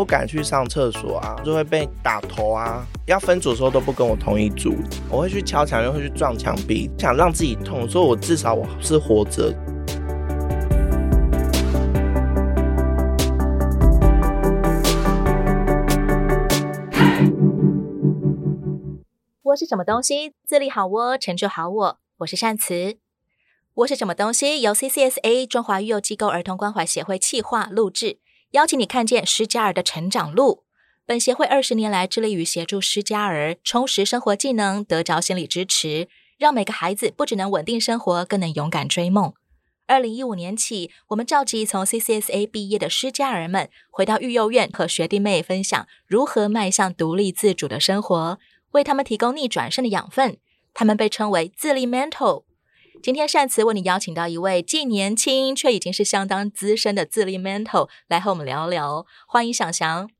不敢去上厕所啊，就会被打头啊。要分组的时候都不跟我同一组，我会去敲墙，又会去撞墙壁，想让自己痛，所以我至少我是活着。窝是什么东西？自立好窝，成就好我。我是善慈。窝是什么东西？由 CCSA 中华育幼机构儿童关怀协会企划录制，邀请你看见施加尔的成长路。本协会二十年来致力于协助施加尔充实生活技能，得着心理支持，让每个孩子不只能稳定生活，更能勇敢追梦。二零一五年起，我们召集从 CCSA 毕业的施家儿们，回到育幼院和学弟妹分享如何迈向独立自主的生活，为他们提供逆转胜的养分。他们被称为自立 mentor。今天善慈为你邀请到一位既年轻却已经是相当资深的自立 mentor 来和我们聊聊，欢迎祥祥。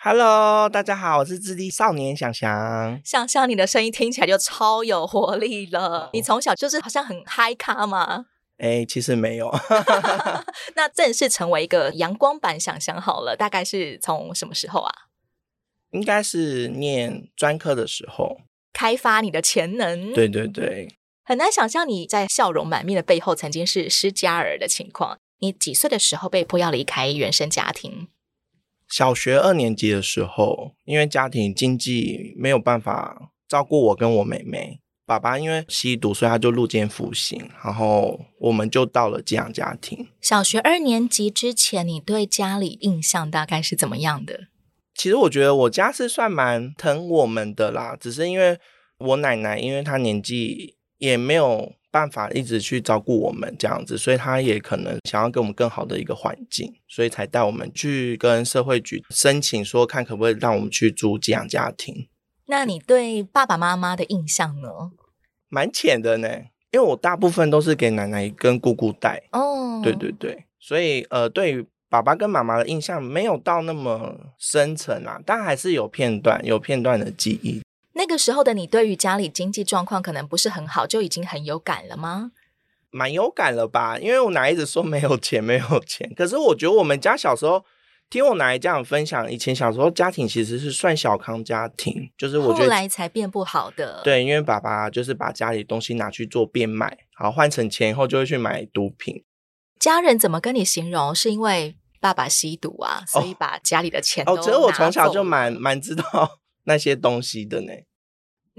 Hello，大家好，我是智力少年祥祥。祥祥，你的声音听起来就超有活力了。你从小就是好像很嗨咖吗？哎，其实没有。那正式成为一个阳光版祥祥好了，大概是从什么时候啊？应该是念专科的时候，开发你的潜能。对对对。很难想象你在笑容满面的背后曾经是失家儿的情况。你几岁的时候被迫要离开原生家庭？小学二年级的时候，因为家庭经济没有办法照顾我跟我妹妹，爸爸因为吸毒，所以他就入监服刑，然后我们就到了寄养家庭。小学二年级之前，你对家里印象大概是怎么样的？其实我觉得我家是算蛮疼我们的啦，只是因为我奶奶，因为她年纪。也没有办法一直去照顾我们这样子，所以他也可能想要给我们更好的一个环境，所以才带我们去跟社会局申请，说看可不可以让我们去住寄养家庭。那你对爸爸妈妈的印象呢？蛮浅的呢，因为我大部分都是给奶奶跟姑姑带。哦，对对对，所以呃，对于爸爸跟妈妈的印象没有到那么深层啊，但还是有片段，有片段的记忆。那个时候的你，对于家里经济状况可能不是很好，就已经很有感了吗？蛮有感了吧，因为我奶奶一直说没有钱，没有钱。可是我觉得我们家小时候，听我奶奶这样分享，以前小时候家庭其实是算小康家庭，就是我觉得后来才变不好的。对，因为爸爸就是把家里东西拿去做变卖，然后换成钱以后就会去买毒品。家人怎么跟你形容？是因为爸爸吸毒啊，所以把家里的钱哦，其实我从小就蛮蛮知道。那些东西的呢？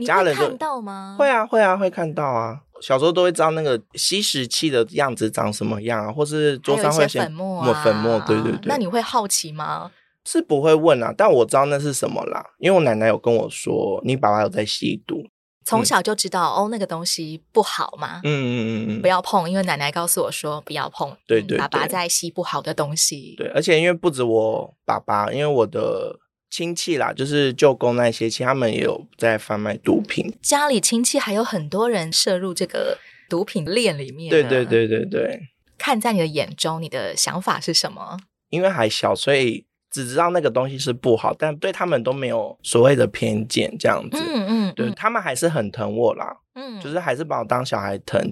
家人看到吗？会啊，会啊，会看到啊。小时候都会知道那个吸食器的样子长什么样啊，或是桌上会写粉末啊，粉末，对对对。那你会好奇吗？是不会问啊，但我知道那是什么啦，因为我奶奶有跟我说，你爸爸有在吸毒，从小就知道、嗯、哦，那个东西不好嘛。嗯嗯嗯嗯，不要碰，因为奶奶告诉我说不要碰。对对，对，爸爸在吸不好的东西。对，而且因为不止我爸爸，因为我的。亲戚啦，就是舅公那些，其实他们也有在贩卖毒品。家里亲戚还有很多人涉入这个毒品链里面。对对对对对。看在你的眼中，你的想法是什么？因为还小，所以只知道那个东西是不好，但对他们都没有所谓的偏见这样子。嗯嗯，对他们还是很疼我啦。嗯，就是还是把我当小孩疼。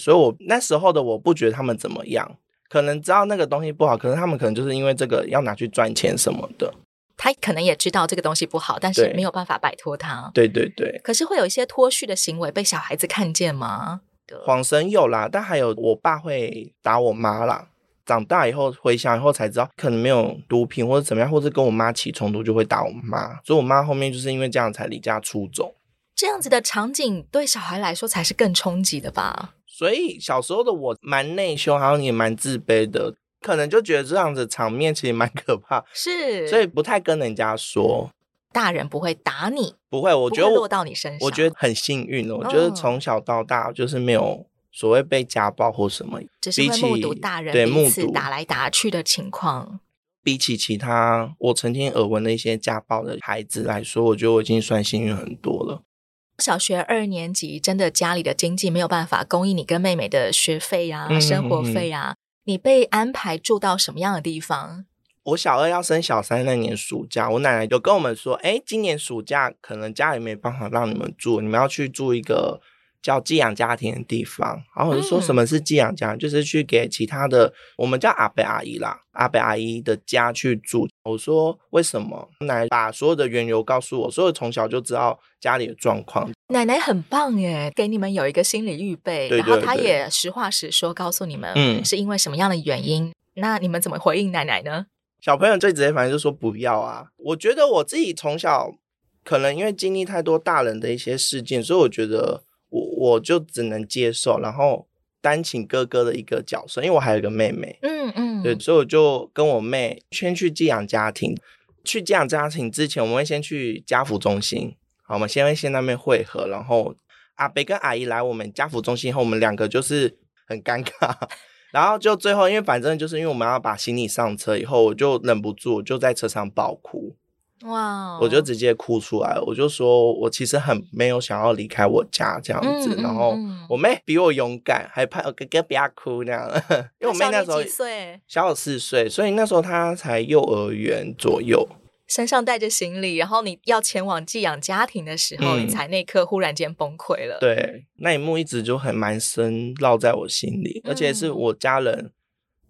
所以我那时候的我不觉得他们怎么样，可能知道那个东西不好，可是他们可能就是因为这个要拿去赚钱什么的。他可能也知道这个东西不好，但是没有办法摆脱它。对对对。可是会有一些脱序的行为被小孩子看见吗？谎神有啦，但还有我爸会打我妈啦。长大以后回想以后才知道，可能没有毒品或者怎么样，或者跟我妈起冲突就会打我妈。所以我妈后面就是因为这样才离家出走。这样子的场景对小孩来说才是更冲击的吧？所以小时候的我蛮内疚，好像也蛮自卑的。可能就觉得这样子场面其实蛮可怕，是，所以不太跟人家说。大人不会打你，不会，我觉得落到你身上，我觉得很幸运了。我觉得从小到大就是没有所谓被家暴或什么，只是会目睹大人彼此打来打去的情况。比起其他我曾经耳闻的一些家暴的孩子来说，我觉得我已经算幸运很多了。小学二年级，真的家里的经济没有办法供应你跟妹妹的学费啊、嗯、生活费啊。你被安排住到什么样的地方？我小二要生小三那年暑假，我奶奶就跟我们说：“哎，今年暑假可能家里没办法让你们住，你们要去住一个叫寄养家庭的地方，然后我就说什么是寄养家，嗯、就是去给其他的，我们叫阿伯阿姨啦，阿伯阿姨的家去住。我说为什么？奶奶把所有的缘由告诉我，所以从小就知道家里的状况。奶奶很棒耶，给你们有一个心理预备，对对对，然后她也实话实说告诉你们，嗯，是因为什么样的原因？嗯、那你们怎么回应奶奶呢？小朋友最直接反应就说不要啊。我觉得我自己从小可能因为经历太多大人的一些事件，所以我觉得。我我就只能接受，然后单请哥哥的一个角色，因为我还有一个妹妹，嗯嗯，对，所以我就跟我妹先去寄养家庭。去寄养家庭之前，我们会先去家福中心，好，我们先会先那边汇合，然后阿北跟阿姨来我们家福中心后，我们两个就是很尴尬，然后就最后，因为反正就是因为我们要把行李上车以后，我就忍不住就在车上爆哭。哇.我就直接哭出来，我就说我其实很没有想要离开我家这样子，嗯、然后我妹比我勇敢，还怕我哥哥不要哭那样。因为我妹那时候小我四岁，所以那时候她才幼儿园左右，身上带着行李，然后你要前往寄养家庭的时候，嗯、你才那刻忽然间崩溃了。对，那一幕一直就很蛮深烙在我心里，而且是我家人、嗯、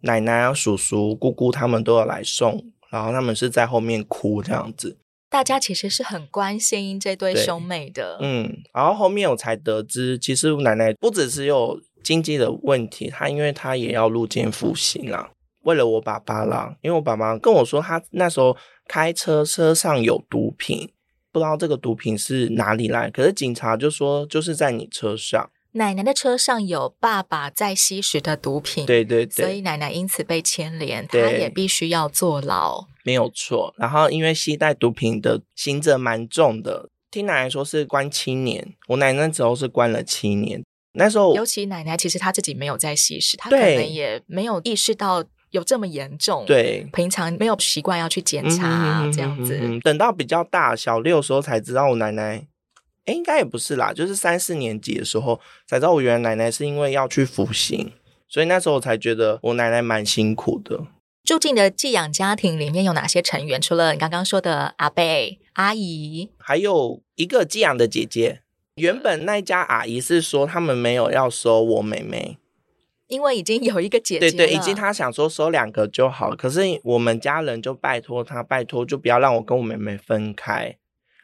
奶奶啊、叔叔、姑姑他们都要来送。然后他们是在后面哭这样子，大家其实是很关心这对兄妹的。嗯，然后后面我才得知，其实奶奶不只是有经济的问题，她因为她也要入监服刑啦，为了我爸爸啦，因为我爸爸跟我说，他那时候开车车上有毒品，不知道这个毒品是哪里来，可是警察就说就是在你车上。奶奶的车上有爸爸在吸食的毒品，对对对，所以奶奶因此被牵连，她也必须要坐牢，没有错。然后因为携带毒品的刑责蛮重的，听奶奶说是关七年，我奶奶那时候是关了七年。那时候，尤其奶奶其实她自己没有在吸食，她可能也没有意识到有这么严重，对，平常没有习惯要去检查这样子，嗯，等到比较大小六的时候才知道我奶奶。哎，应该也不是啦，就是三四年级的时候才知道我原来奶奶是因为要去服刑，所以那时候我才觉得我奶奶蛮辛苦的。住进的寄养家庭里面有哪些成员？除了你刚刚说的阿贝、阿姨，还有一个寄养的姐姐。原本那家阿姨是说他们没有要收我妹妹，因为已经有一个姐姐，对对，已经她想说收两个就好。可是我们家人就拜托她，拜托就不要让我跟我妹妹分开。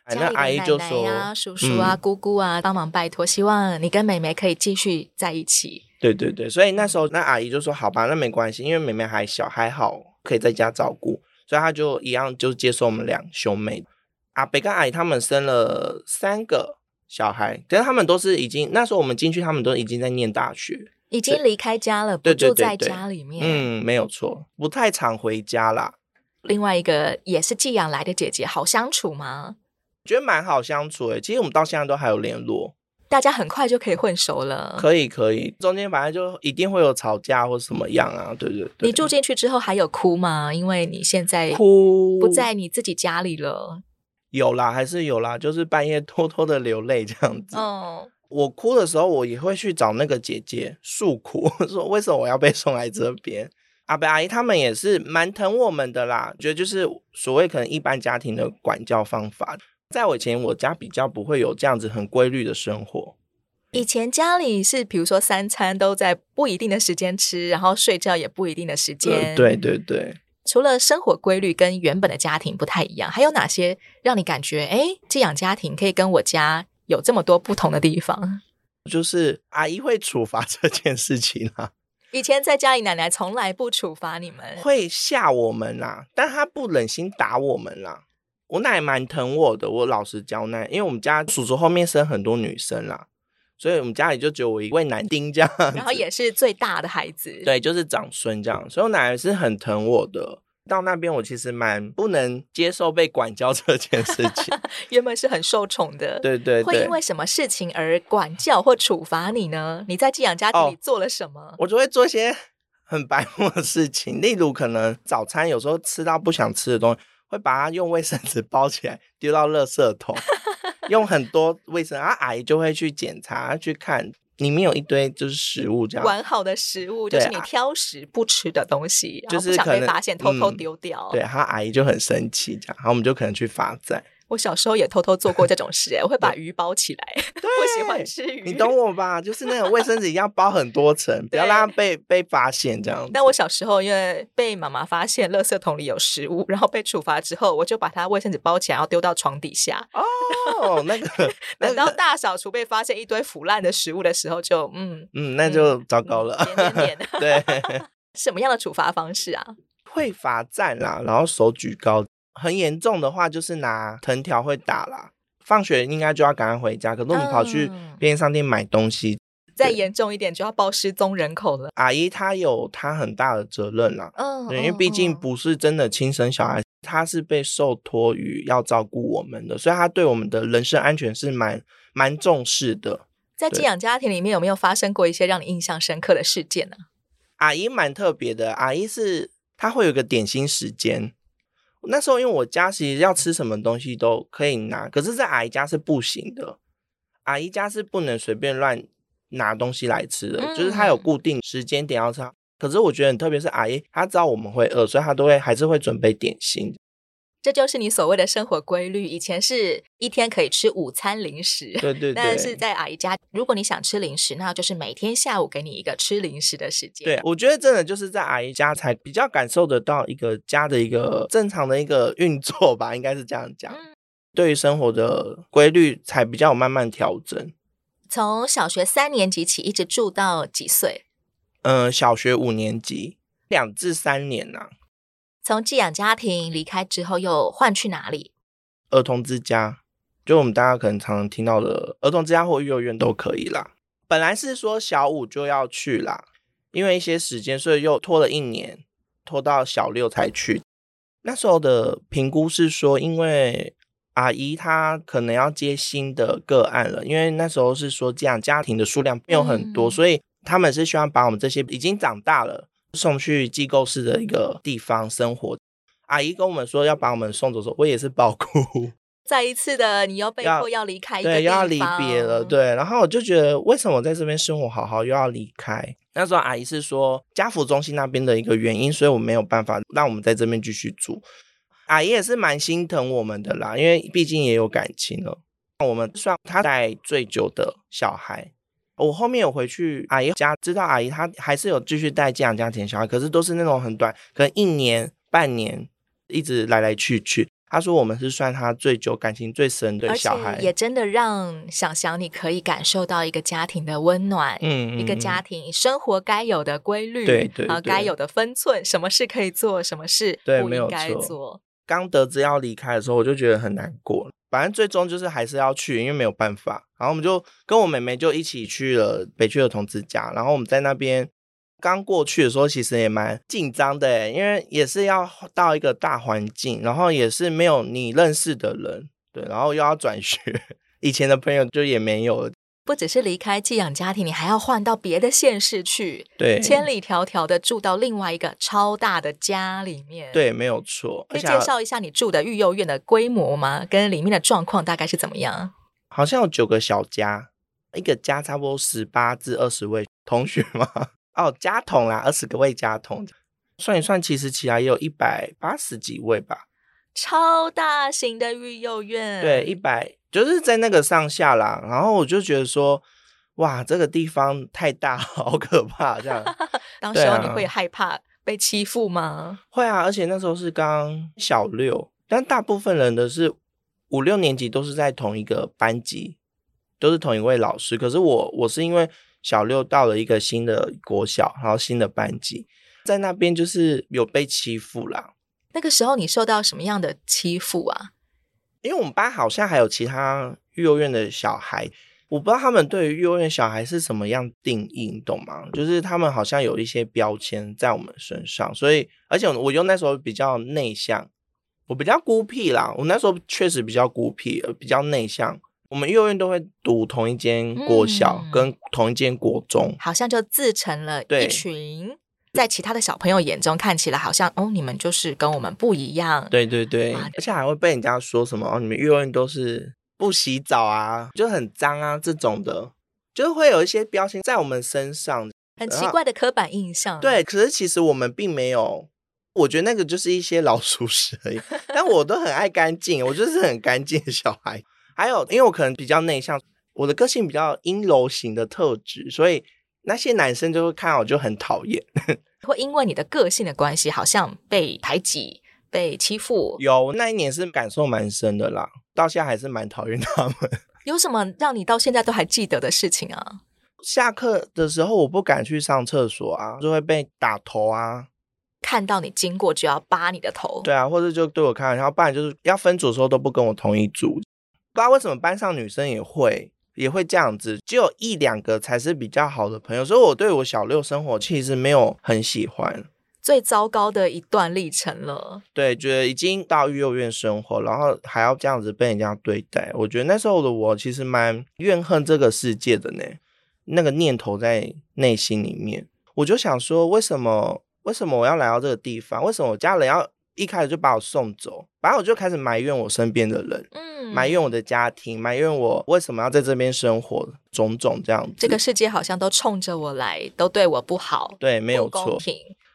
家里的奶奶啊、叔叔啊、姑姑啊，帮忙拜托，希望你跟妹妹可以继续在一起。对对对，所以那时候那阿姨就说：“好吧，那没关系，因为妹妹还小，还好可以在家照顾。”所以她就一样就接受我们两兄妹。阿北跟阿姨他们生了三个小孩，但是他们都是已经那时候我们进去，他们都已经在念大学，已经离开家了，不住在家里面。嗯，没有错，不太常回家啦。另外一个也是寄养来的姐姐，好相处吗？觉得蛮好相处诶，其实我们到现在都还有联络，大家很快就可以混熟了。可以可以，中间反正就一定会有吵架或什么样啊，对对对。你住进去之后还有哭吗？因为你现在哭不在你自己家里了。有啦，还是有啦，就是半夜偷偷的流泪这样子。哦，我哭的时候，我也会去找那个姐姐诉苦，说为什么我要被送来这边。阿伯阿姨他们也是蛮疼我们的啦，觉得就是所谓可能一般家庭的管教方法。在我以前，我家比较不会有这样子很规律的生活。以前家里是，比如说三餐都在不一定的时间吃，然后睡觉也不一定的时间。呃、对对对。除了生活规律跟原本的家庭不太一样，还有哪些让你感觉，哎，寄养家庭可以跟我家有这么多不同的地方？就是阿姨会处罚这件事情啊。以前在家里，奶奶从来不处罚你们，会吓我们啦、啊，但她不忍心打我们啦、啊。我奶蛮疼我的，我老实交代，因为我们家叔叔后面生很多女生啦，所以我们家里就只有我一位男丁这样，然后也是最大的孩子，对，就是长孙这样，所以我奶奶是很疼我的。到那边我其实蛮不能接受被管教这件事情，原本是很受宠的，对，对对，会因为什么事情而管教或处罚你呢？你在寄养家庭里做了什么？哦，我就会做一些很白目的事情，例如可能早餐有时候吃到不想吃的东西。会把它用卫生纸包起来丢到垃圾桶，用很多卫生，然后，阿姨就会去检查去看里面有一堆就是食物这样，完好的食物就是你挑食不吃的东西，就是不想被发现偷偷丢掉。对，他阿姨就很生气这样，然后我们就可能去罚站。我小时候也偷偷做过这种事，哎，我会把鱼包起来，我喜欢吃鱼。你懂我吧？就是那种卫生纸一定要包很多层，不要让它被被发现这样。但我小时候因为被妈妈发现垃圾桶里有食物，然后被处罚之后，我就把它卫生纸包起来，然后丢到床底下。哦，那个，等到大扫除被发现一堆腐烂的食物的时候就，就嗯嗯，那就糟糕了。点点点对，什么样的处罚方式啊？会罚站啦，然后手举高。很严重的话，就是拿藤条会打啦。放学应该就要赶快回家，可是我们跑去便利商店买东西。嗯、再严重一点，就要报失踪人口了。阿姨她有她很大的责任啦，嗯，对，因为毕竟不是真的亲生小孩，她是被受托于要照顾我们的，所以她对我们的人身安全是蛮蛮重视的。在寄养家庭里面，有没有发生过一些让你印象深刻的事件呢？阿姨蛮特别的，阿姨是她会有个点心时间。那时候因为我家其实要吃什么东西都可以拿，可是在阿姨家是不行的。阿姨家是不能随便乱拿东西来吃的，嗯、就是她有固定时间点要吃。可是我觉得很特别是阿姨，她知道我们会饿，所以她都会还是会准备点心。这就是你所谓的生活规律。以前是一天可以吃午餐零食，对对对。但是在阿姨家，如果你想吃零食，那就是每天下午给你一个吃零食的时间。对，我觉得真的就是在阿姨家才比较感受得到一个家的一个正常的一个运作吧，应该是这样讲。嗯、对于生活的规律才比较有慢慢调整。从小学三年级起一直住到几岁？嗯、呃，小学五年级，两至三年呐、啊。从寄养家庭离开之后，又换去哪里？儿童之家，就我们大家可能常常听到的儿童之家或幼儿园都可以啦。本来是说小五就要去啦，因为一些时间，所以又拖了一年，拖到小六才去。那时候的评估是说，因为阿姨她可能要接新的个案了，因为那时候是说寄养家庭的数量没有很多，嗯、所以他们是希望把我们这些已经长大了。送去机构式的一个地方生活，阿姨跟我们说要把我们送走的时候，我也是爆哭。再一次的，你又被迫要离开对，要离别了，对。然后我就觉得，为什么我在这边生活好好，又要离开？那时候阿姨是说家福中心那边的一个原因，所以我没有办法让我们在这边继续住。阿姨也是蛮心疼我们的啦，因为毕竟也有感情了。我们算她带最久的小孩。我后面有回去阿姨家，知道阿姨她还是有继续带寄养家庭小孩，可是都是那种很短，可能一年半年，一直来来去去。她说我们是算她最久、感情最深的小孩，也真的让想想你可以感受到一个家庭的温暖，嗯，一个家庭生活该有的规律，对对，然后该有的分寸，什么事可以做，什么事不应该做。刚得知要离开的时候，我就觉得很难过。反正最终就是还是要去，因为没有办法。然后我们就跟我妹妹就一起去了北区的童之家。然后我们在那边刚过去的时候，其实也蛮紧张的，因为也是要到一个大环境，然后也是没有你认识的人，对，然后又要转学，以前的朋友就也没有。不只是离开寄养家庭，你还要换到别的县市去，对，千里迢迢的住到另外一个超大的家里面。对，没有错。可以介绍一下你住的育幼院的规模吗？跟里面的状况大概是怎么样？好像有九个小家，一个家差不多十八至二十位同学嘛。哦，家童啦，二十个位家童，算一算，其实起来也有一百八十几位吧。超大型的育幼院，对，一百。就是在那个上下啦，然后我就觉得说，哇，这个地方太大，好可怕，这样。当时候你会害怕被欺负吗？啊？会啊，而且那时候是刚小六，但大部分人的是五六年级都是在同一个班级，都是同一位老师。可是我，我是因为小六到了一个新的国小，然后新的班级，在那边就是有被欺负啦。那个时候你受到什么样的欺负啊？因为我们班好像还有其他育幼院的小孩，我不知道他们对于育幼院小孩是什么样定义，你懂吗？就是他们好像有一些标签在我们身上，所以而且我又那时候比较内向，我比较孤僻啦。我那时候确实比较孤僻，比较内向。我们幼儿园都会读同一间国小，跟同一间国中，嗯，好像就自成了一群。在其他的小朋友眼中看起来好像哦，你们就是跟我们不一样。对对对，而且还会被人家说什么哦，你们育幼院都是不洗澡啊，就很脏啊这种的，就会有一些标签在我们身上，很奇怪的刻板印象。对，可是其实我们并没有我觉得那个就是一些老鼠屎而已，但我都很爱干净，我就是很干净的小孩。还有，因为我可能比较内向，我的个性比较阴柔型的特质，所以那些男生就会看我就很讨厌。会因为你的个性的关系，好像被排挤、被欺负。有那一年是感受蛮深的啦，到现在还是蛮讨厌他们。有什么让你到现在都还记得的事情啊？下课的时候我不敢去上厕所啊，就会被打头啊。看到你经过就要扒你的头，对啊，或者就对我开玩笑，不然就是要分组的时候都不跟我同一组。不知道为什么班上女生也会也会这样子，只有一两个才是比较好的朋友，所以我对我小六生活其实没有很喜欢。最糟糕的一段历程了，对，觉得已经到育幼院生活，然后还要这样子被人家对待，我觉得那时候的我其实蛮怨恨这个世界的呢。那个念头在内心里面，我就想说，为什么？为什么我要来到这个地方？为什么我家人要一开始就把我送走？反正我就开始埋怨我身边的人，嗯，埋怨我的家庭，埋怨我为什么要在这边生活，种种这样子。这个世界好像都冲着我来，都对我不好，对，没有错。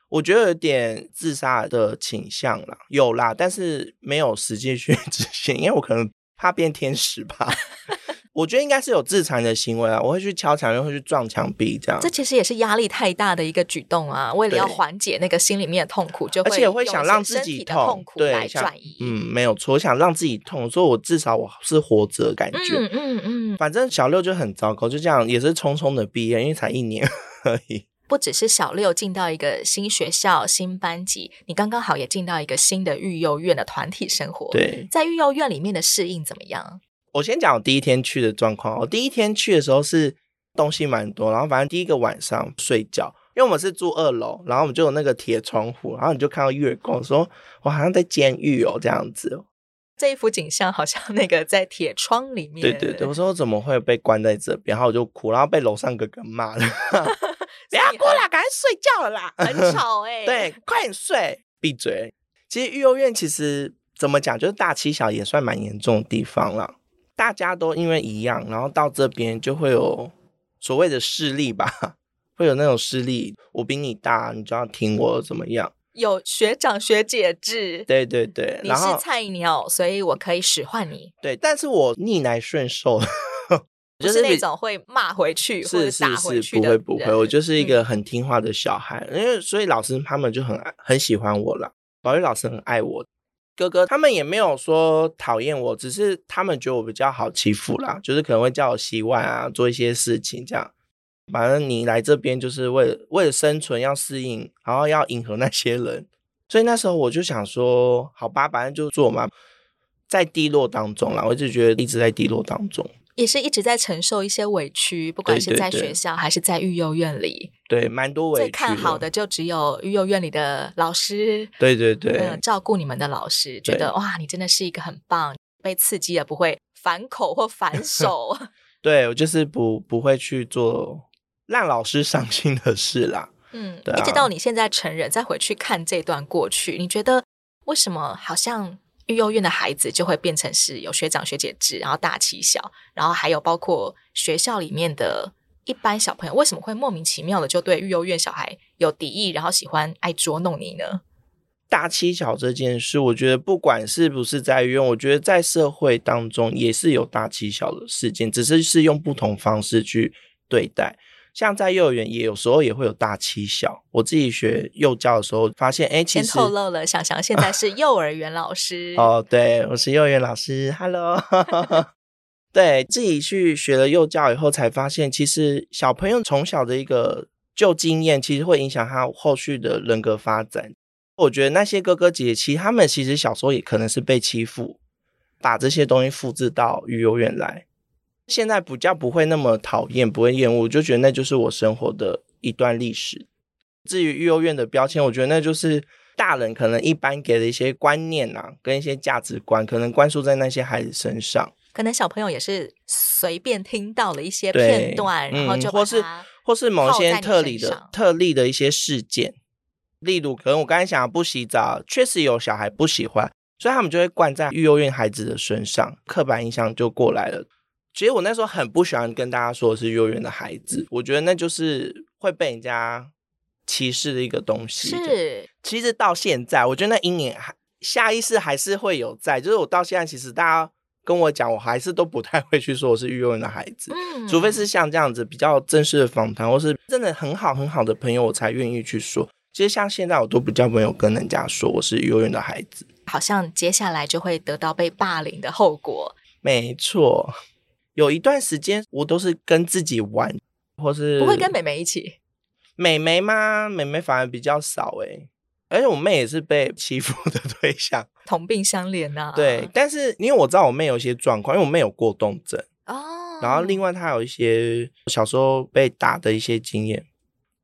我觉得有点自杀的倾向啦，有啦，但是没有实际去 执行，因为我可能怕变天使吧。我觉得应该是有自残的行为啊，我会去敲墙，又会去撞墙壁，这样。这其实也是压力太大的一个举动啊！为了要缓解那个心里面的痛苦，就会而且会想让自己痛，苦，来转移。嗯，没有错，我想让自己痛，所以我至少我是活着感觉。嗯嗯嗯。反正小六就很糟糕，就这样也是匆匆的毕业，因为才一年而已。不只是小六进到一个新学校、新班级，你刚刚好也进到一个新的育幼院的团体生活。对，在育幼院里面的适应怎么样？我先讲我第一天去的状况。我第一天去的时候是东西蛮多，然后反正第一个晚上睡觉，因为我们是住二楼，然后我们就有那个铁窗户，然后你就看到月光，说我好像在监狱哦这样子。这一幅景象好像那个在铁窗里面。对对对，我说我怎么会被关在这边？然后我就哭，然后被楼上哥哥骂了，不要哭了，赶快睡觉了啦，很吵哎、欸。对，快点睡，闭嘴。其实育幼院其实怎么讲，就是大欺小也算蛮严重的地方了。大家都因为一样，然后到这边就会有所谓的势力吧，会有那种势力，我比你大，你就要听我怎么样？有学长学姐制，对对对，你是菜鸟，所以我可以使唤你。对，但是我逆来顺受，就是那种会骂回去或者打回去的。是是是，不会不会，我就是一个很听话的小孩，嗯、因为所以老师他们就很很喜欢我了，保育老师很爱我。哥哥他们也没有说讨厌我，只是他们觉得我比较好欺负啦，就是可能会叫我洗碗啊，做一些事情这样。反正你来这边就是为了为了生存要适应，然后要迎合那些人，所以那时候我就想说，好吧，反正就做嘛，在低落当中啦，我一直觉得一直在低落当中。也是一直在承受一些委屈，不管是在学校还是在育幼院里，对，蛮多委屈。最看好的就只有育幼院里的老师，对对对，嗯，照顾你们的老师，觉得哇，你真的是一个很棒，被刺激了不会反口或反 手。对，我就是不不会去做让老师伤心的事啦。嗯，对啊，一直到你现在成人再回去看这段过去，你觉得为什么好像？育幼院的孩子就会变成是有学长学姐制，然后大欺小，然后还有包括学校里面的一般小朋友，为什么会莫名其妙的就对育幼院小孩有敌意，然后喜欢爱捉弄你呢？大欺小这件事，我觉得不管是不是在育幼院，我觉得在社会当中也是有大欺小的事件，只是是用不同方式去对待。像在幼儿园，也有时候也会有大欺小。我自己学幼教的时候，发现，哎，其实先透露了，翔翔现在是幼儿园老师。哦，对，我是幼儿园老师。Hello，对，自己去学了幼教以后，才发现，其实小朋友从小的一个旧经验，其实会影响他后续的人格发展。我觉得那些哥哥姐姐，其实他们其实小时候也可能是被欺负，把这些东西复制到育幼院来。现在比较不会那么讨厌，不会厌恶，我就觉得那就是我生活的一段历史。至于育幼院的标签，我觉得那就是大人可能一般给的一些观念啊，跟一些价值观，可能灌输在那些孩子身上。可能小朋友也是随便听到了一些片段，然后就、嗯、或是或是某些特例的特例的一些事件，例如可能我刚才讲不洗澡，确实有小孩不喜欢，所以他们就会灌在育幼院孩子的身上，刻板印象就过来了。其实我那时候很不喜欢跟大家说我是幼儿园的孩子，我觉得那就是会被人家歧视的一个东西。是，其实到现在，我觉得那阴影还下意识还是会有在，就是我到现在，其实大家跟我讲，我还是都不太会去说我是幼儿园的孩子，嗯，除非是像这样子比较正式的访谈，或是真的很好很好的朋友，我才愿意去说。其实像现在，我都比较没有跟人家说我是幼儿园的孩子，好像接下来就会得到被霸凌的后果。没错，有一段时间我都是跟自己玩，或是不会跟妹妹一起。妹妹吗？妹妹反而比较少诶，而且我妹也是被欺负的对象，同病相怜呐、啊。对，但是因为我知道我妹有一些状况，因为我妹有过动症哦，然后另外她有一些小时候被打的一些经验。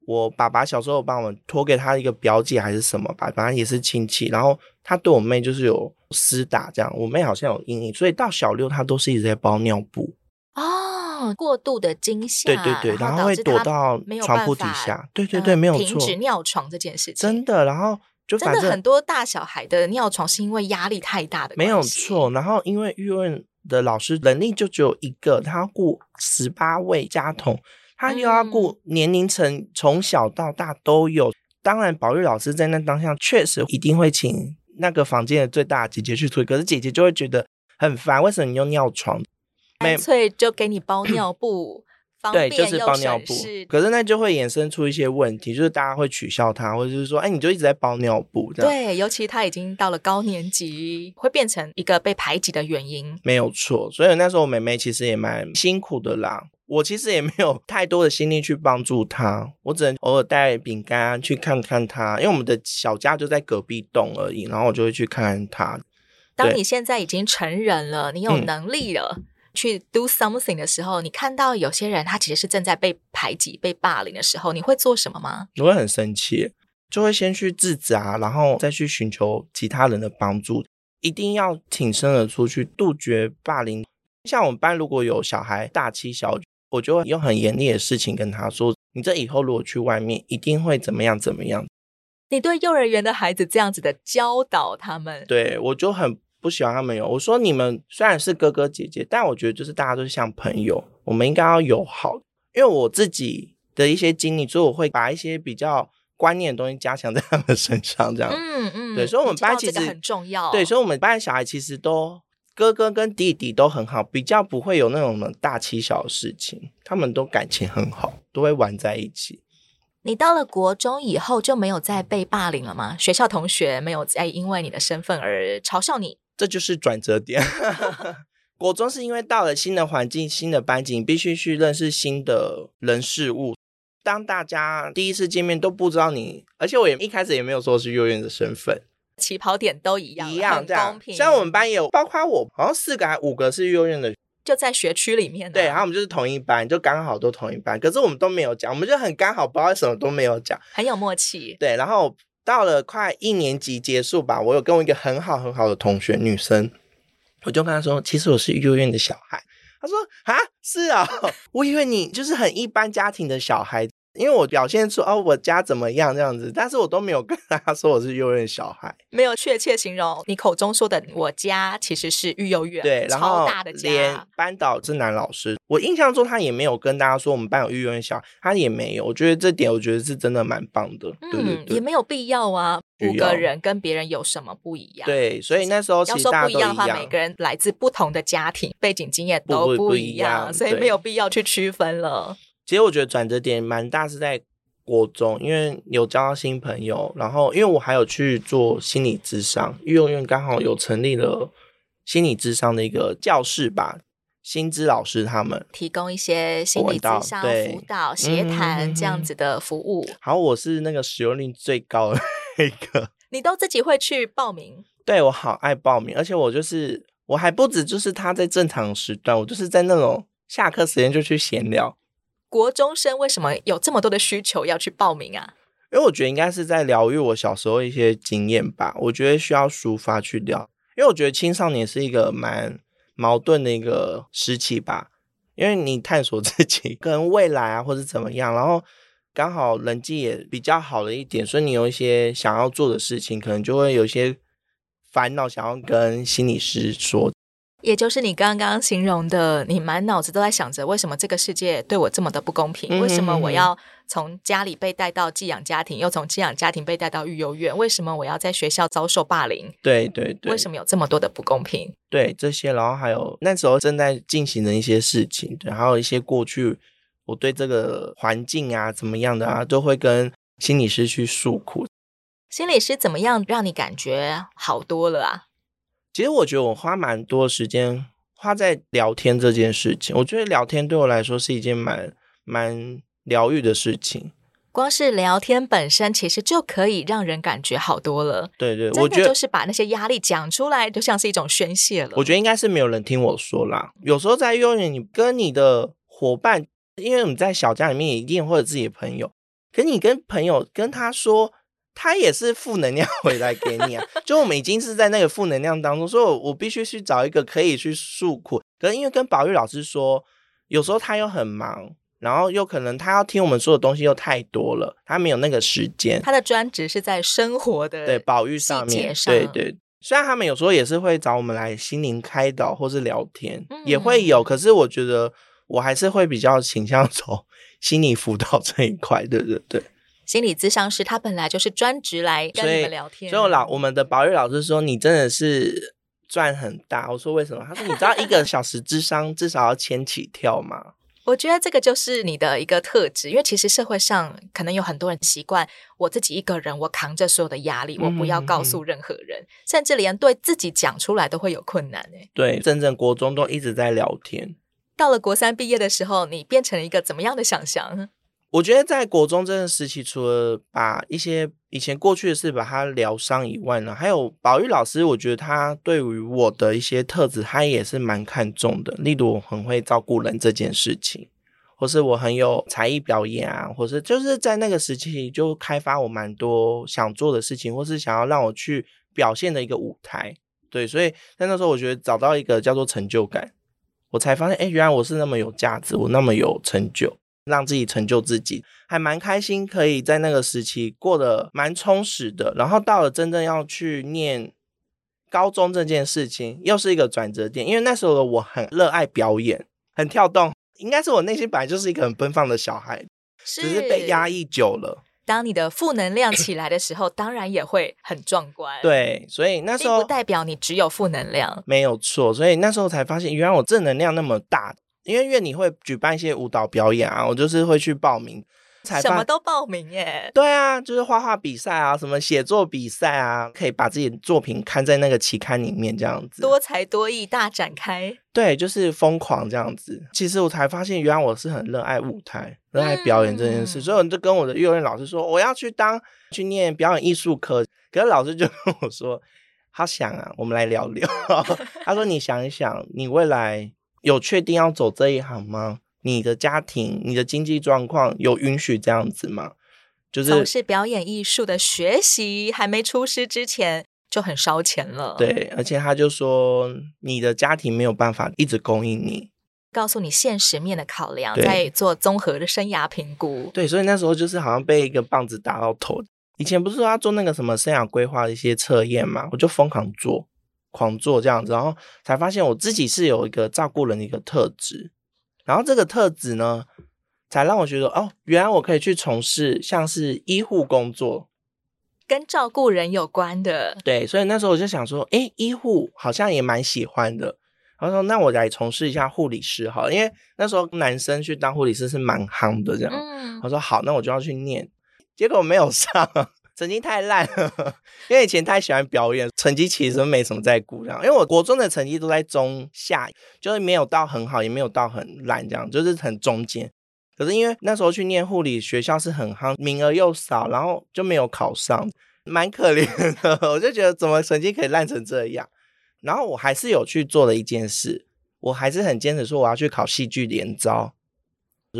我爸爸小时候帮我们托给他一个表姐还是什么吧，反正也是亲戚，然后他对我妹就是有厮打这样，我妹好像有阴影，所以到小六她都是一直在包尿布。哦，过度的惊吓，对对对，然后会躲到床铺底下，对对对，没有错，停止尿床这件事情，真的，然后就真的很多大小孩的尿床是因为压力太大的，没有错，然后因为育幼的老师能力就只有一个，他要顾十八位家童。他又要顾年龄层，从小到大都有。当然，保育老师在那当下确实一定会请那个房间的最大的姐姐去处理。可是姐姐就会觉得很烦，为什么你又尿床？干脆就给你包尿布，方便对，就是包尿布。可是那就会衍生出一些问题，就是大家会取笑他，或者是说，哎，你就一直在包尿布。对，尤其他已经到了高年级，会变成一个被排挤的原因。没有错，所以那时候我妹妹其实也蛮辛苦的啦。我其实也没有 太多的心力去帮助他，我只能偶尔带饼干去看看他，因为我们的小家就在隔壁栋而已，然后我就会去看看他。当你现在已经成人了，你有能力了，嗯、去 do something 的时候，你看到有些人他其实是正在被排挤、被霸凌的时候，你会做什么吗？我会很生气，就会先去制止啊，然后再去寻求其他人的帮助，一定要挺身而出去杜绝霸凌。像我们班如果有小孩大欺小。我就会用很严厉的事情跟他说：“你这以后如果去外面，一定会怎么样怎么样。”你对幼儿园的孩子这样子的教导他们，对，我就很不喜欢他们有。我说：“你们虽然是哥哥姐姐，但我觉得就是大家都是像朋友，我们应该要友好。”因为我自己的一些经历，所以我会把一些比较观念的东西加强在他们身上，这样。嗯嗯，对，所以我们班其实很重要。对，所以我们班的小孩其实都。哥哥跟弟弟都很好，比较不会有那种大欺小的事情，他们都感情很好，都会玩在一起。你到了国中以后就没有再被霸凌了吗？学校同学没有再因为你的身份而嘲笑你？这就是转折点。国中是因为到了新的环境、新的班级，你必须去认识新的人事物。当大家第一次见面都不知道你，而且我也一开始也没有说是幼儿园的身份。起跑点都一样，一样这样，公平。像我们班也有，包括我，好像四个还五个是幼儿园的，就在学区里面。对，然后我们就是同一班，就刚好都同一班。可是我们都没有讲，我们就很刚好，不知道为什么都没有讲，很有默契。对，然后到了快一年级结束吧，我有跟我一个很好很好的同学，女生，我就跟她说，其实我是幼儿园的小孩。她说啊，是啊，我以为你就是很一般家庭的小孩。因为我表现出哦，我家怎么样这样子，但是我都没有跟大家说我是幼儿园小孩，没有确切形容你口中说的我家其实是育幼院，对，然后超大的家，连。班导是男老师，我印象中他也没有跟大家说我们班有育幼院小孩，他也没有，我觉得这点我觉得是真的蛮棒的，嗯、对对对，也没有必要啊，五个人跟别人有什么不一样？对，所以那时候要说不一样的话，每个人来自不同的家庭背景经验都不一样，不不一样，所以没有必要去区分了。其实我觉得转折点蛮大，是在。国中，因为有交到新朋友，然后因为我还有去做心理咨商，育幼院刚好有成立了心理咨商的一个教室吧，薪资老师他们提供一些心理咨商辅导、协谈这样子的服务。好，我是那个使用率最高的那个，你都自己会去报名？对，我好爱报名，而且我就是我还不止就是他在正常时段，我就是在那种下课时间就去闲聊。国中生为什么有这么多的需求要去报名啊？因为我觉得应该是在疗愈我小时候一些经验吧。我觉得需要抒发去聊，因为我觉得青少年是一个蛮矛盾的一个时期吧。因为你探索自己跟未来啊，或者怎么样，然后刚好人际也比较好了一点，所以你有一些想要做的事情，可能就会有一些烦恼想要跟心理师说。也就是你刚刚形容的，你满脑子都在想着为什么这个世界对我这么的不公平？为什么我要从家里被带到寄养家庭，又从寄养家庭被带到育幼院？为什么我要在学校遭受霸凌？对对对，为什么有这么多的不公平？对这些，然后还有那时候正在进行的一些事情，对，还有一些过去我对这个环境啊怎么样的啊，都会跟心理师去诉苦。心理师怎么样让你感觉好多了啊？其实我觉得我花蛮多时间花在聊天这件事情。我觉得聊天对我来说是一件蛮蛮疗愈的事情。光是聊天本身，其实就可以让人感觉好多了。对对，我觉得就是把那些压力讲出来，就像是一种宣泄了。我觉得应该是没有人听我说啦。有时候在幼儿园，你跟你的伙伴，因为你在小家里面一定会有自己的朋友，可你跟朋友跟他说。他也是负能量 回来给你啊，就我们已经是在那个负能量当中，所以我我必须去找一个可以去诉苦。可是因为跟宝玉老师说，有时候他又很忙，然后又可能他要听我们说的东西又太多了，他没有那个时间。他的专职是在生活的对宝玉上面，对对。虽然他们有时候也是会找我们来心灵开导或是聊天，嗯、也会有，可是我觉得我还是会比较倾向 走心理辅导这一块，对对对。心理咨商师他本来就是专职来跟你们聊天，所以，所以老我们的保育老师说，你真的是赚很大。我说为什么？他说你知道一个小时智商至少要千起跳吗？我觉得这个就是你的一个特质，因为其实社会上可能有很多人习惯我自己一个人，我扛着所有的压力，我不要告诉任何人，嗯、甚至连对自己讲出来都会有困难。哎，对，真正国中都一直在聊天，到了国三毕业的时候，你变成了一个怎么样的想象？我觉得在国中这个时期，除了把一些以前过去的事把它疗伤以外呢，还有保育老师，我觉得他对于我的一些特质，他也是蛮看重的。例如我很会照顾人这件事情，或是我很有才艺表演啊，或是就是在那个时期就开发我蛮多想做的事情，或是想要让我去表现的一个舞台。对，所以在那时候，我觉得找到一个叫做成就感，我才发现，哎，原来我是那么有价值，我那么有成就。让自己成就自己，还蛮开心，可以在那个时期过得蛮充实的。然后到了真正要去念高中这件事情，又是一个转折点。因为那时候的我很热爱表演，很跳动，应该是我内心本来就是一个很奔放的小孩，是只是被压抑久了。当你的负能量起来的时候，当然也会很壮观。对，所以那时候不代表你只有负能量，没有错。所以那时候才发现，原来我正能量那么大。因为院里会举办一些舞蹈表演啊，我就是会去报名，什么都报名耶。对啊，就是画画比赛啊，什么写作比赛啊，可以把自己的作品刊在那个期刊里面，这样子多才多艺大展开。对，就是疯狂这样子。其实我才发现，原来我是很热爱舞台、热爱表演这件事，嗯、所以我就跟我的幼儿园老师说，我要去当去念表演艺术科。可是老师就跟我说，他想啊，我们来聊聊。他说，你想一想，你未来。有确定要走这一行吗？你的家庭、你的经济状况有允许这样子吗？就是从事表演艺术的学习还没出师之前就很烧钱了。对，而且他就说你的家庭没有办法一直供应你，告诉你现实面的考量，在做综合的生涯评估。对，所以那时候就是好像被一个棒子打到头。以前不是说要做那个什么生涯规划的一些测验嘛，我就疯狂做。狂做这样子，然后才发现我自己是有一个照顾人的一个特质，然后这个特质呢，才让我觉得哦，原来我可以去从事像是医护工作，跟照顾人有关的。对，所以那时候我就想说，诶，医护好像也蛮喜欢的，然后说那我来从事一下护理师好了，因为那时候男生去当护理师是蛮夯的这样。嗯，我说好，那我就要去念，结果没有上。成绩太烂了，因为以前太喜欢表演，成绩其实没什么在顾这样。因为我国中的成绩都在中下，就是没有到很好，也没有到很烂这样，就是很中间。可是因为那时候去念护理学校是很夯，名额又少，然后就没有考上，蛮可怜的。我就觉得怎么成绩可以烂成这样？然后我还是有去做了一件事，我还是很坚持说我要去考戏剧联招。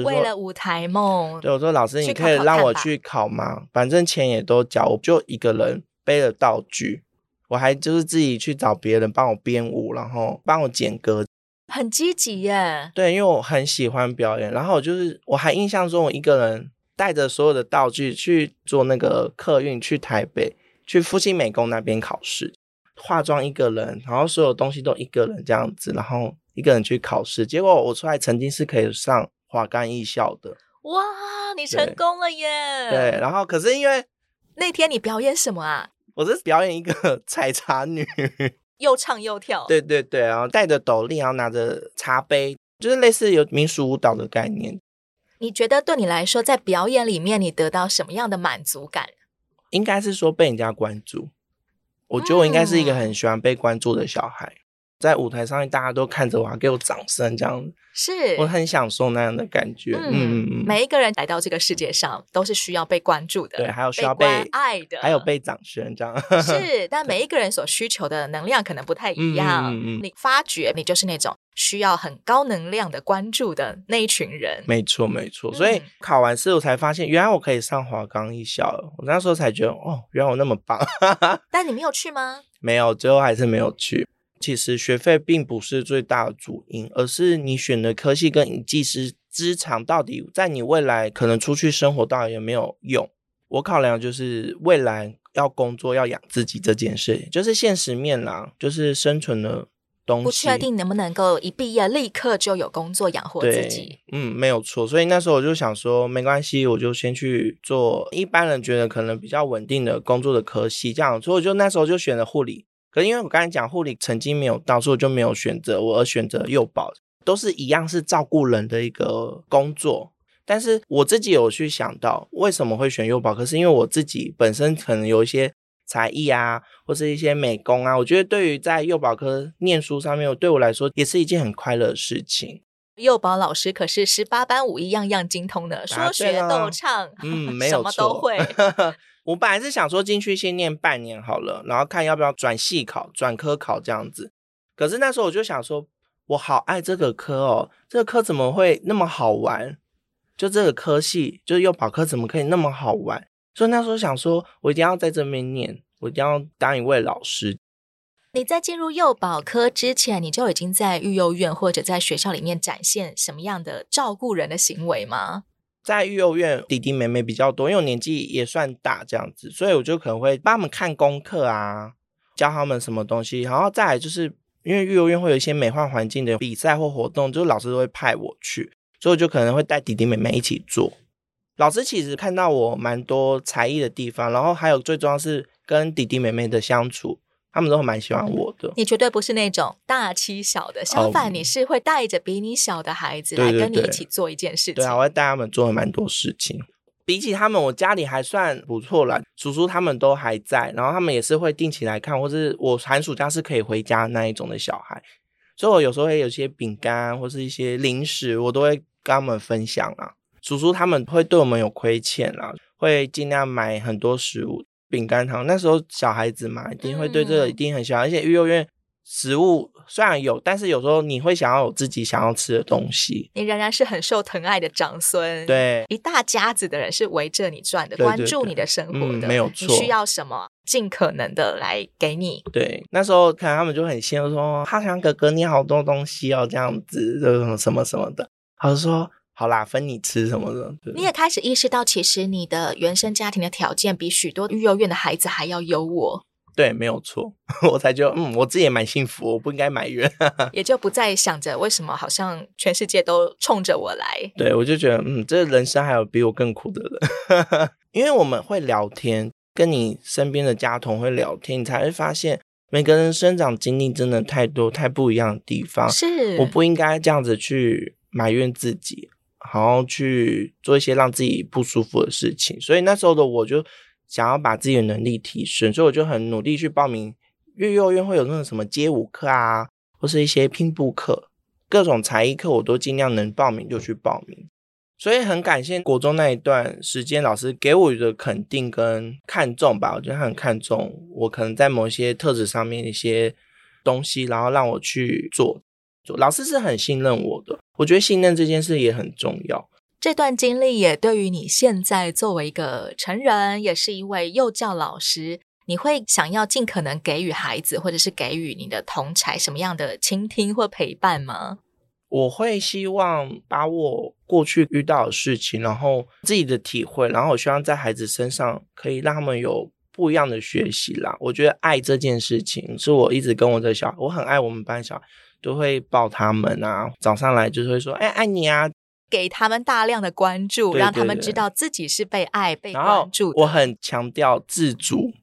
为了舞台梦，对我说：“老师，你可以让我去考吗？反正钱也都交，我就一个人背了道具，我还就是自己去找别人帮我编舞，然后帮我剪歌，很积极耶。对，因为我很喜欢表演，然后我就是我还印象中，我一个人带着所有的道具去做那个客运去台北，去复兴美工那边考试。化妆一个人，然后所有东西都一个人这样子，然后一个人去考试。结果我出来曾经是可以上华冈艺校的。哇，你成功了耶！对，然后可是因为那天你表演什么啊？我是表演一个 采茶女，又唱又跳。对对对，然后戴着斗笠，然后拿着茶杯，就是类似有民俗舞蹈的概念。你觉得对你来说，在表演里面，你得到什么样的满足感？应该是说被人家关注。我觉得我应该是一个很喜欢被关注的小孩。嗯在舞台上面，大家都看着我，给我掌声，这样子是我很享受那样的感觉。嗯嗯嗯，每一个人来到这个世界上都是需要被关注的，对，还有需要被，被爱的，还有被掌声这样。是，但每一个人所需求的能量可能不太一样。嗯嗯，你发觉你就是那种需要很高能量的关注的那一群人。没错没错，所以考完试我才发现，原来我可以上华冈艺校了。我那时候才觉得，哦，原来我那么棒。但你没有去吗？没有，最后还是没有去。其实学费并不是最大的主因，而是你选的科系跟你技师资长到底在你未来可能出去生活到底有没有用。我考量就是未来要工作要养自己这件事，就是现实面啦，就是生存的东西。不确定能不能够一毕业立刻就有工作养活自己。嗯，没有错。所以那时候我就想说，没关系，我就先去做一般人觉得可能比较稳定的工作的科系，这样。所以我就那时候就选了护理。可是因为我刚才讲护理成绩没有到，所以我就没有选择我，而选择幼保，都是一样是照顾人的一个工作。但是我自己有去想到为什么会选幼保，可是因为我自己本身可能有一些才艺啊，或是一些美工啊，我觉得对于在幼保科念书上面，对我来说也是一件很快乐的事情。幼保老师可是十八般武艺样样精通的，说学逗唱，嗯，没有错，什么都会。我本来是想说进去先念半年好了，然后看要不要转系考、转科考这样子。可是那时候我就想说，我好爱这个科哦，这个科怎么会那么好玩？就这个科系，就是幼保科怎么可以那么好玩？所以那时候想说，我一定要在这边念，我一定要当一位老师。你在进入幼保科之前，你就已经在育幼院或者在学校里面展现什么样的照顾人的行为吗？在育幼院，弟弟妹妹比较多，因为我年纪也算大，这样子，所以我就可能会帮他们看功课啊，教他们什么东西。然后再来就是，因为育幼院会有一些美化环境的比赛或活动，就老师都会派我去，所以我就可能会带弟弟妹妹一起做。老师其实看到我蛮多才艺的地方，然后还有最重要是跟弟弟妹妹的相处。他们都蛮喜欢我的。你绝对不是那种大欺小的，相反，你是会带着比你小的孩子来跟你一起做一件事情。对，啊，我会带他们做了蛮多事情。比起他们，我家里还算不错啦。叔叔他们都还在，然后他们也是会定期来看，或是我寒暑假是可以回家那一种的小孩。所以我有时候会有些饼干或是一些零食，我都会跟他们分享啊。叔叔他们会对我们有亏欠啦，会尽量买很多食物。饼干糖，那时候小孩子嘛，一定会对这个一定很喜欢。嗯、而且育幼院食物虽然有，但是有时候你会想要有自己想要吃的东西。你仍然是很受疼爱的长孙，对，一大家子的人是围着你转的，对对对，关注你的生活的，嗯、没有错。你需要什么，尽可能的来给你。对，那时候可能他们就很羡慕，说哈强哥哥你好多东西哦，这样子就什么什么的，他就说。好啦，分你吃什么的。你也开始意识到，其实你的原生家庭的条件比许多育幼院的孩子还要优渥。对，没有错。我才觉得，嗯，我自己也蛮幸福，我不应该埋怨。也就不再想着为什么好像全世界都冲着我来。对，我就觉得，嗯，这人生还有比我更苦的人。因为我们会聊天，跟你身边的家童会聊天，你才会发现每个人生长经历真的太多太不一样的地方。是，我不应该这样子去埋怨自己。然后去做一些让自己不舒服的事情，所以那时候的我就想要把自己的能力提升，所以我就很努力去报名。因为幼儿园会有那种什么街舞课啊，或是一些拼布课，各种才艺课，我都尽量能报名就去报名。所以很感谢国中那一段时间老师给我的肯定跟看重吧，我觉得他很看重我可能在某些特质上面一些东西，然后让我去做。老师是很信任我的，我觉得信任这件事也很重要。这段经历也对于你现在作为一个成人，也是一位幼教老师，你会想要尽可能给予孩子，或者是给予你的同才什么样的倾听或陪伴吗？我会希望把我过去遇到的事情，然后自己的体会，然后我希望在孩子身上可以让他们有不一样的学习啦。我觉得爱这件事情是我一直跟我的小孩，我很爱我们班小孩，都会抱他们啊，早上来就是会说，哎，爱你啊。给他们大量的关注，对对对，让他们知道自己是被爱、被关注。我很强调自主、哦、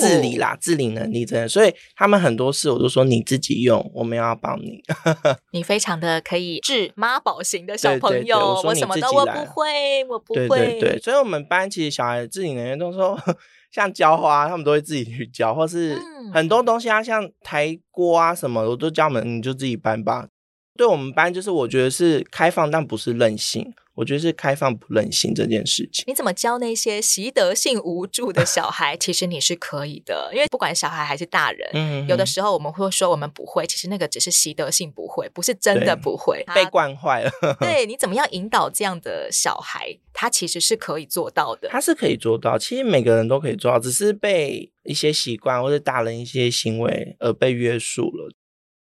自理啦，自理能力真的。所以他们很多事我都说你自己用，我们要帮你。你非常的可以治妈宝型的小朋友，对对对，我，我什么都我不会，我不会。对对对，所以我们班其实小孩自理能力都说，像浇花，他们都会自己去浇，或是很多东西啊，像抬锅啊什么，我都叫他们你就自己搬吧。对我们班，就是我觉得是开放，但不是任性。我觉得是开放不任性这件事情。你怎么教那些习得性无助的小孩？其实你是可以的，因为不管小孩还是大人，嗯嗯，有的时候我们会说我们不会，其实那个只是习得性不会，不是真的不会，被惯坏了。对，你怎么样引导这样的小孩？他其实是可以做到的，他是可以做到。其实每个人都可以做到，只是被一些习惯或者大人一些行为而被约束了。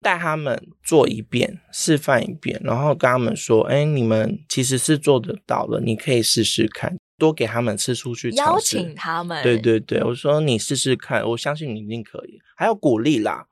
带他们做一遍，示范一遍，然后跟他们说：“哎，你们其实是做得到的，你可以试试看。”多给他们次数去邀请他们。对对对，我说你试试看，我相信你一定可以。还有鼓励啦，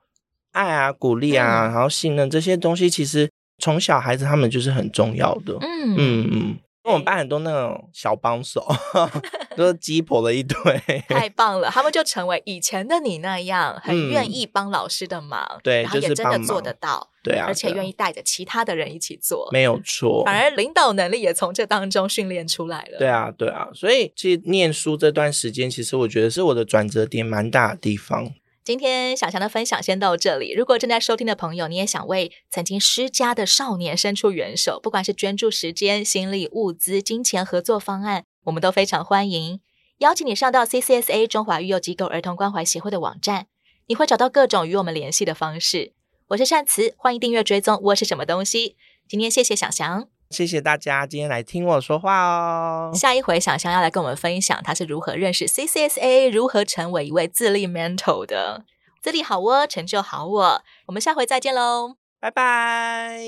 爱啊，鼓励啊，嗯、然后信任这些东西，其实从小孩子他们就是很重要的。嗯嗯嗯。因为我们班很多那种小帮手，都是鸡婆了一堆，太棒了！他们就成为以前的你那样，很愿意帮老师的忙，嗯、对，然后也真的做得到，对啊，而且愿意带着其他的人一起做，没有错。反而领导能力也从这当中训练出来了。对啊，对啊，所以其实念书这段时间，其实我觉得是我的转折点蛮大的地方。今天小翔的分享先到这里。如果正在收听的朋友，你也想为曾经失家的少年伸出援手，不管是捐助时间、心力、物资、金钱合作方案，我们都非常欢迎。邀请你上到 CCSA 中华育幼机构儿童关怀协会的网站，你会找到各种与我们联系的方式。我是善慈，欢迎订阅追踪我是什么东西。今天谢谢小翔。谢谢大家今天来听我说话哦。下一回小翔要来跟我们分享他是如何认识 CCSA，如何成为一位自立 mentor 的。自立好我，成就好我。我们下回再见喽，拜拜。